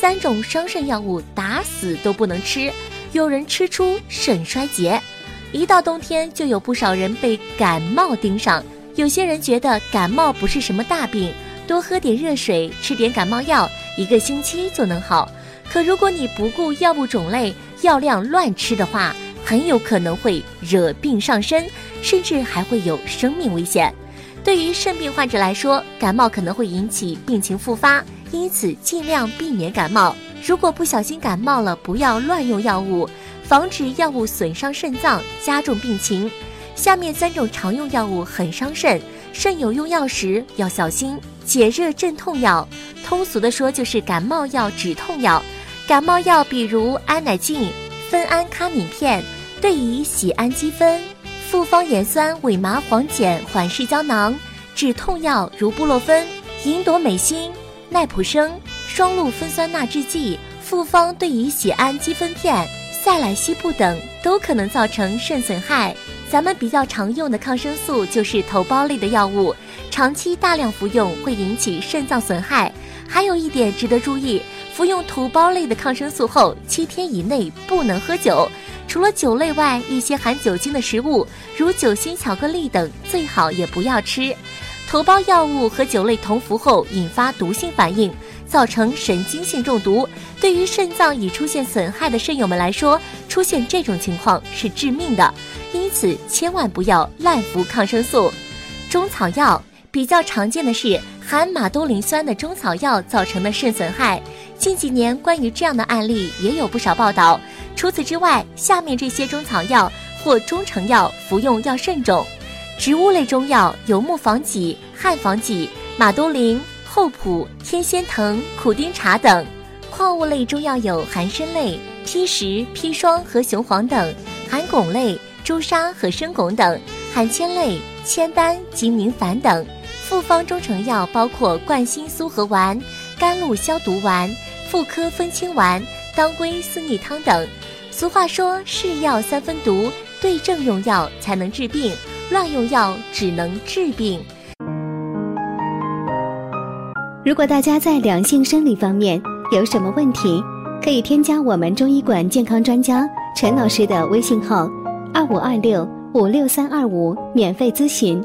三种伤肾药物打死都不能吃，有人吃出肾衰竭。一到冬天，就有不少人被感冒盯上。有些人觉得感冒不是什么大病，多喝点热水，吃点感冒药，一个星期就能好。可如果你不顾药物种类、药量乱吃的话，很有可能会惹病上身，甚至还会有生命危险。对于肾病患者来说，感冒可能会引起病情复发，因此尽量避免感冒。如果不小心感冒了，不要乱用药物，防止药物损伤肾脏，加重病情。下面三种常用药物很伤肾，肾友用药时要小心。解热镇痛药，通俗的说就是感冒药、止痛药。感冒药比如安乃近、酚安咖敏片，对乙酰氨基酚。复方盐酸伪麻黄碱缓释胶囊，止痛药如布洛芬、银朵美心、奈普生、双氯芬酸钠制剂、复方对乙酰氨基酚片、塞来西布等都可能造成肾损害。咱们比较常用的抗生素就是头孢类的药物，长期大量服用会引起肾脏损害。还有一点值得注意，服用头孢类的抗生素后七天以内不能喝酒。除了酒类外，一些含酒精的食物，如酒心巧克力等，最好也不要吃。头孢药物和酒类同服后引发毒性反应，造成神经性中毒。对于肾脏已出现损害的肾友们来说，出现这种情况是致命的，因此千万不要滥服抗生素。中草药比较常见的是含马兜铃酸的中草药造成的肾损害。近几年关于这样的案例也有不少报道。除此之外，下面这些中草药或中成药服用要慎重：植物类中药有木防己、汉防己、马兜铃、厚朴、天仙藤、苦丁茶等；矿物类中药有含参类、砒石、砒霜和雄黄等；含汞类朱砂和生汞等；含铅类铅丹及明矾等。复方中成药包括冠心苏合丸、甘露消毒丸、妇科分清丸、当归四逆汤等。俗话说：“是药三分毒，对症用药才能治病，乱用药只能治病。”如果大家在良性生理方面有什么问题，可以添加我们中医馆健康专家陈老师的微信号：二五二六五六三二五，免费咨询。